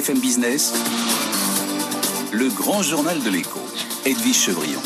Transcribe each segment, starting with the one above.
BFM Business, le grand journal de l'écho, Edwige Chevrillon.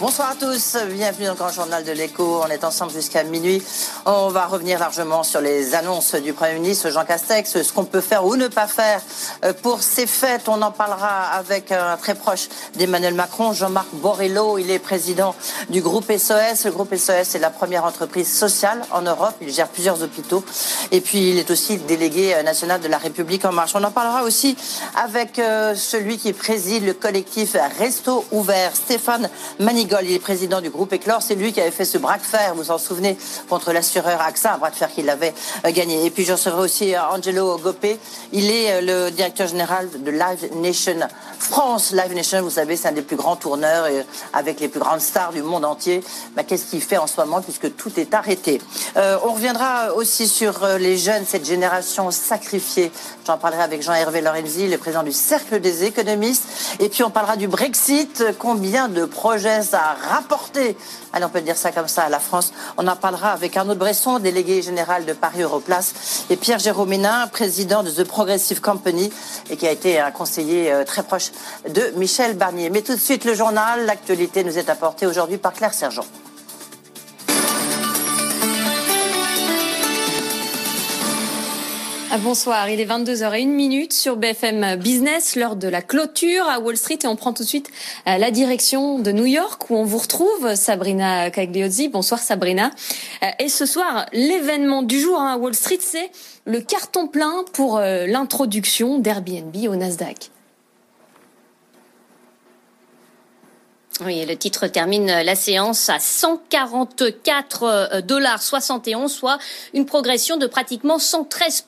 Bonsoir à tous, bienvenue dans le grand journal de l'écho. On est ensemble jusqu'à minuit. On va revenir largement sur les annonces du Premier ministre Jean Castex, ce qu'on peut faire ou ne pas faire euh, pour ces fêtes. On en parlera avec un très proche d'Emmanuel Macron, Jean-Marc Borrello. Il est président du groupe SOS. Le groupe SOS est la première entreprise sociale en Europe. Il gère plusieurs hôpitaux. Et puis, il est aussi délégué euh, national de la République en marche. On en parlera aussi avec euh, celui qui préside le collectif Resto Ouvert, Stéphane Manic il est président du groupe Éclore. C'est lui qui avait fait ce bras de fer, vous vous en souvenez, contre AXA, un bras de fer qu'il avait euh, gagné. Et puis je recevrai aussi euh, Angelo Gopé. Il est euh, le directeur général de Live Nation France. Live Nation, vous savez, c'est un des plus grands tourneurs avec les plus grandes stars du monde entier. Bah, Qu'est-ce qu'il fait en ce moment puisque tout est arrêté? On reviendra aussi sur les jeunes, cette génération sacrifiée. J'en parlerai avec Jean-Hervé Lorenzi, le président du Cercle des économistes. Et puis on parlera du Brexit. Combien de projets a rapporté, allez, on peut dire ça comme ça, à la France. On en parlera avec Arnaud Bresson, délégué général de Paris Europlace, et Pierre-Jérôme Hénin, président de The Progressive Company, et qui a été un conseiller euh, très proche de Michel Barnier. Mais tout de suite, le journal, l'actualité nous est apportée aujourd'hui par Claire Sergent. Bonsoir, il est 22h01 sur BFM Business, l'heure de la clôture à Wall Street et on prend tout de suite euh, la direction de New York où on vous retrouve, Sabrina Cagliozzi. Bonsoir Sabrina. Euh, et ce soir, l'événement du jour hein, à Wall Street, c'est le carton plein pour euh, l'introduction d'Airbnb au Nasdaq. Oui, le titre termine la séance à 144 euh, dollars 71, soit une progression de pratiquement 113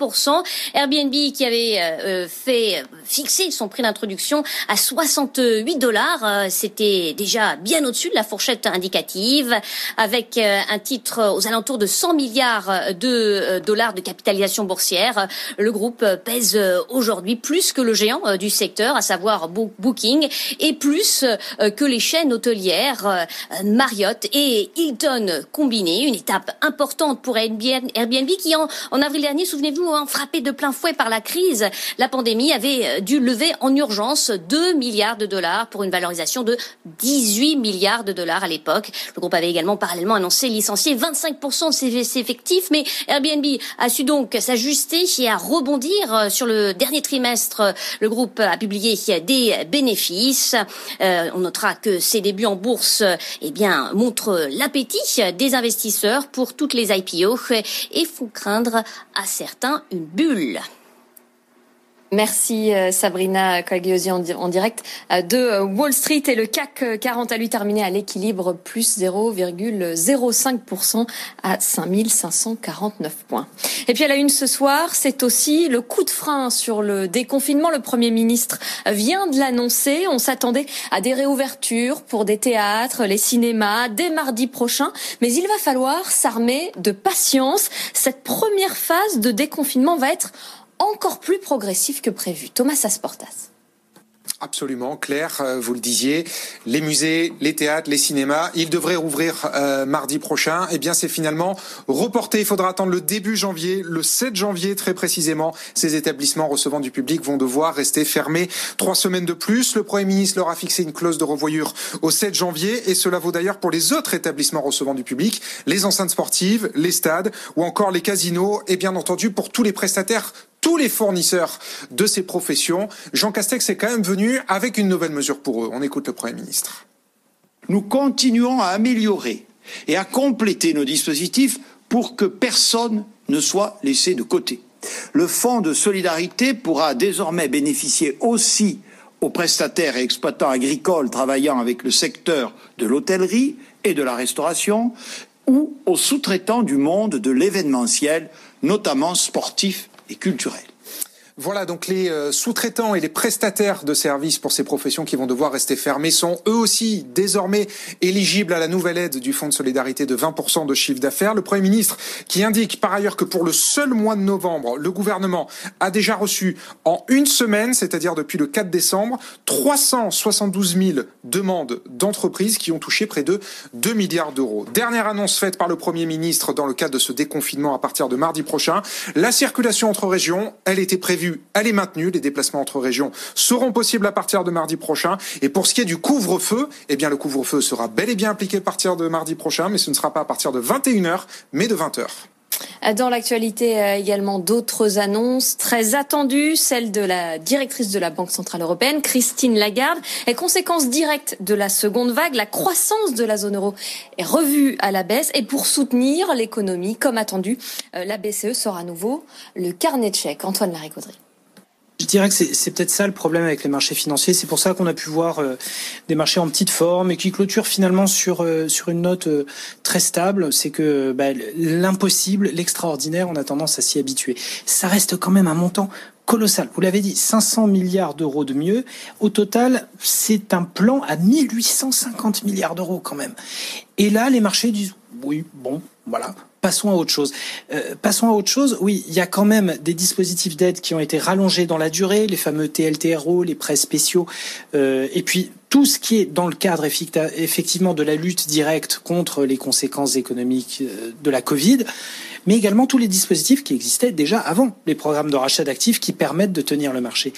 Airbnb qui avait euh, fait fixer son prix d'introduction à 68 dollars, euh, c'était déjà bien au-dessus de la fourchette indicative, avec un titre aux alentours de 100 milliards de dollars de capitalisation boursière. Le groupe pèse aujourd'hui plus que le géant du secteur, à savoir Booking, et plus que les hôtelière euh, Marriott et Hilton combinés. Une étape importante pour Airbnb qui, en, en avril dernier, souvenez-vous, hein, frappé de plein fouet par la crise, la pandémie avait euh, dû lever en urgence 2 milliards de dollars pour une valorisation de 18 milliards de dollars à l'époque. Le groupe avait également parallèlement annoncé licencier 25% de ses effectifs, mais Airbnb a su donc s'ajuster et à rebondir euh, sur le dernier trimestre. Le groupe a publié des bénéfices. on notera que ces débuts en bourse eh bien, montrent l'appétit des investisseurs pour toutes les IPO et font craindre à certains une bulle. Merci euh, Sabrina Cogliosi en direct euh, de euh, Wall Street et le CAC 40 a lui terminé à l'équilibre plus 0,05% à 5549 points. Et puis à la une ce soir, c'est aussi le coup de frein sur le déconfinement. Le Premier ministre vient de l'annoncer. On s'attendait à des réouvertures pour des théâtres, les cinémas dès mardi prochain. Mais il va falloir s'armer de patience. Cette première phase de déconfinement va être encore plus progressif que prévu. Thomas Asportas. Absolument, Claire, euh, vous le disiez, les musées, les théâtres, les cinémas, ils devraient rouvrir euh, mardi prochain. Eh bien, c'est finalement reporté. Il faudra attendre le début janvier, le 7 janvier très précisément. Ces établissements recevant du public vont devoir rester fermés trois semaines de plus. Le Premier ministre leur a fixé une clause de revoyure au 7 janvier et cela vaut d'ailleurs pour les autres établissements recevant du public, les enceintes sportives, les stades ou encore les casinos et bien entendu pour tous les prestataires tous les fournisseurs de ces professions. Jean Castex est quand même venu avec une nouvelle mesure pour eux. On écoute le Premier ministre. Nous continuons à améliorer et à compléter nos dispositifs pour que personne ne soit laissé de côté. Le Fonds de solidarité pourra désormais bénéficier aussi aux prestataires et exploitants agricoles travaillant avec le secteur de l'hôtellerie et de la restauration ou aux sous-traitants du monde de l'événementiel, notamment sportif et culturelle. Voilà, donc les euh, sous-traitants et les prestataires de services pour ces professions qui vont devoir rester fermés sont eux aussi désormais éligibles à la nouvelle aide du Fonds de solidarité de 20% de chiffre d'affaires. Le Premier ministre qui indique par ailleurs que pour le seul mois de novembre, le gouvernement a déjà reçu en une semaine, c'est-à-dire depuis le 4 décembre, 372 000 demandes d'entreprises qui ont touché près de 2 milliards d'euros. Dernière annonce faite par le Premier ministre dans le cadre de ce déconfinement à partir de mardi prochain. La circulation entre régions, elle était prévue elle est maintenue. Les déplacements entre régions seront possibles à partir de mardi prochain. Et pour ce qui est du couvre-feu, eh bien, le couvre-feu sera bel et bien appliqué à partir de mardi prochain, mais ce ne sera pas à partir de 21h, mais de 20h. Dans l'actualité euh, également d'autres annonces très attendues, celle de la directrice de la Banque Centrale Européenne, Christine Lagarde, est conséquence directe de la seconde vague. La croissance de la zone euro est revue à la baisse et pour soutenir l'économie, comme attendu, euh, la BCE sort à nouveau le carnet de chèques. Antoine Laricauderie. Je dirais que c'est peut-être ça le problème avec les marchés financiers. C'est pour ça qu'on a pu voir euh, des marchés en petite forme et qui clôturent finalement sur euh, sur une note euh, très stable. C'est que bah, l'impossible, l'extraordinaire, on a tendance à s'y habituer. Ça reste quand même un montant colossal. Vous l'avez dit, 500 milliards d'euros de mieux. Au total, c'est un plan à 1850 milliards d'euros quand même. Et là, les marchés disent oui, bon, voilà, passons à autre chose. Euh, passons à autre chose. Oui, il y a quand même des dispositifs d'aide qui ont été rallongés dans la durée, les fameux TLTRO, les prêts spéciaux, euh, et puis tout ce qui est dans le cadre effectivement de la lutte directe contre les conséquences économiques euh, de la Covid mais également tous les dispositifs qui existaient déjà avant les programmes de rachat d'actifs qui permettent de tenir le marché.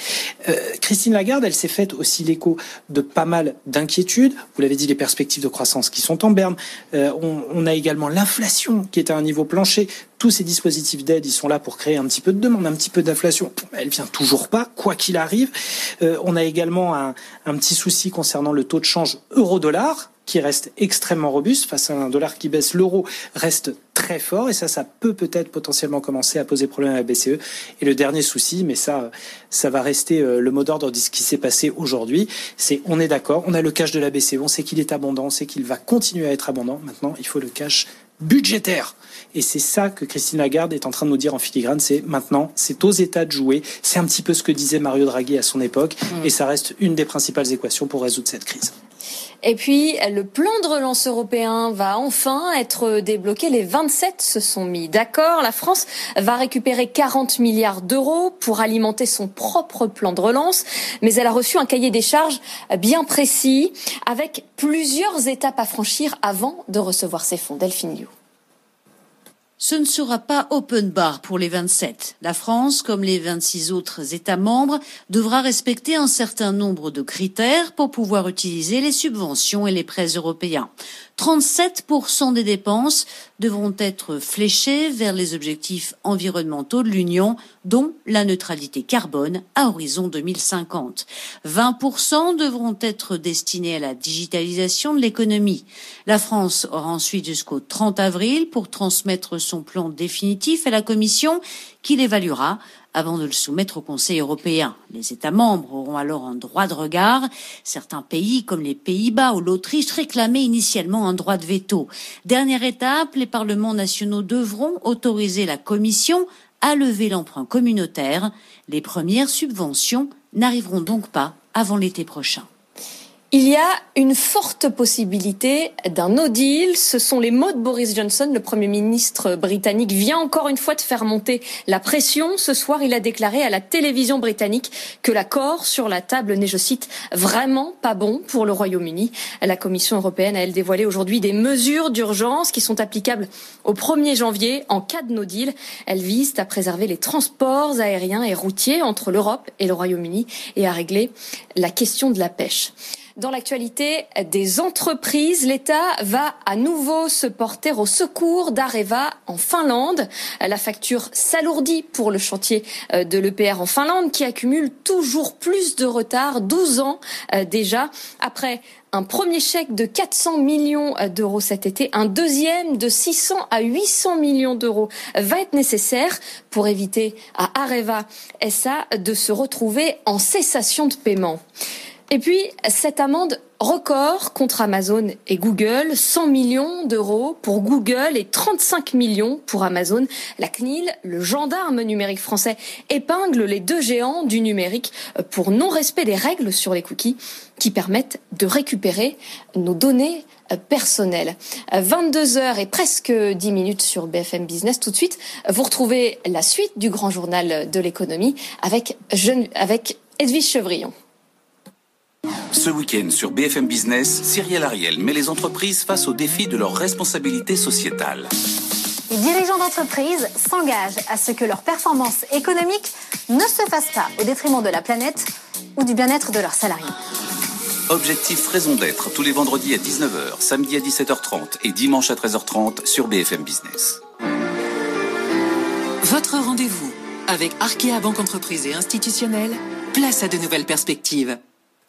Euh, Christine Lagarde, elle s'est faite aussi l'écho de pas mal d'inquiétudes. Vous l'avez dit, les perspectives de croissance qui sont en berne. Euh, on, on, a également l'inflation qui est à un niveau plancher. Tous ces dispositifs d'aide, ils sont là pour créer un petit peu de demande, un petit peu d'inflation. Elle vient toujours pas, quoi qu'il arrive. Euh, on a également un, un petit souci concernant le taux de change euro-dollar qui reste extrêmement robuste face à un dollar qui baisse. L'euro reste très fort et ça, ça peut peut-être potentiellement commencer à poser problème à la BCE. Et le dernier souci, mais ça, ça va rester euh, le mot d'ordre de ce qui s'est passé aujourd'hui, c'est on est d'accord, on a le cash de la BCE, on sait qu'il est abondant, on sait qu'il va continuer à être abondant. Maintenant, il faut le cash budgétaire. Et c'est ça que Christine Lagarde est en train de nous dire en filigrane, c'est maintenant, c'est aux États de jouer. C'est un petit peu ce que disait Mario Draghi à son époque, mmh. et ça reste une des principales équations pour résoudre cette crise. Et puis, le plan de relance européen va enfin être débloqué. Les 27 se sont mis d'accord. La France va récupérer 40 milliards d'euros pour alimenter son propre plan de relance. Mais elle a reçu un cahier des charges bien précis avec plusieurs étapes à franchir avant de recevoir ces fonds. Delphine Liu. Ce ne sera pas open bar pour les 27. La France, comme les 26 autres États membres, devra respecter un certain nombre de critères pour pouvoir utiliser les subventions et les prêts européens. 37% des dépenses devront être fléchées vers les objectifs environnementaux de l'Union, dont la neutralité carbone à horizon 2050. 20% devront être destinés à la digitalisation de l'économie. La France aura ensuite jusqu'au 30 avril pour transmettre son plan définitif à la Commission qui l'évaluera avant de le soumettre au Conseil européen. Les États membres auront alors un droit de regard. Certains pays, comme les Pays-Bas ou l'Autriche, réclamaient initialement un droit de veto. Dernière étape, les parlements nationaux devront autoriser la Commission à lever l'emprunt communautaire. Les premières subventions n'arriveront donc pas avant l'été prochain. Il y a une forte possibilité d'un no deal. Ce sont les mots de Boris Johnson, le Premier ministre britannique, vient encore une fois de faire monter la pression. Ce soir, il a déclaré à la télévision britannique que l'accord sur la table n'est, je cite, vraiment pas bon pour le Royaume-Uni. La Commission européenne a, elle, dévoilé aujourd'hui des mesures d'urgence qui sont applicables au 1er janvier en cas de no deal. Elles visent à préserver les transports aériens et routiers entre l'Europe et le Royaume-Uni et à régler la question de la pêche. Dans l'actualité des entreprises, l'État va à nouveau se porter au secours d'Areva en Finlande. La facture s'alourdit pour le chantier euh, de l'EPR en Finlande qui accumule toujours plus de retard, 12 ans euh, déjà, après un premier chèque de 400 millions euh, d'euros cet été, un deuxième de 600 à 800 millions d'euros va être nécessaire pour éviter à Areva SA de se retrouver en cessation de paiement. Et puis, cette amende record contre Amazon et Google, 100 millions d'euros pour Google et 35 millions pour Amazon. La CNIL, le gendarme numérique français, épingle les deux géants du numérique pour non-respect des règles sur les cookies qui permettent de récupérer nos données personnelles. 22 heures et presque 10 minutes sur BFM Business. Tout de suite, vous retrouvez la suite du grand journal de l'économie avec, avec Edwige Chevrillon. Ce week-end sur BFM Business, Cyril Ariel met les entreprises face au défi de leur responsabilité sociétale. Les dirigeants d'entreprise s'engagent à ce que leur performance économique ne se fasse pas au détriment de la planète ou du bien-être de leurs salariés. Objectif Raison d'être tous les vendredis à 19h, samedi à 17h30 et dimanche à 13h30 sur BFM Business. Votre rendez-vous avec Arkea Banque Entreprise et Institutionnelle, place à de nouvelles perspectives.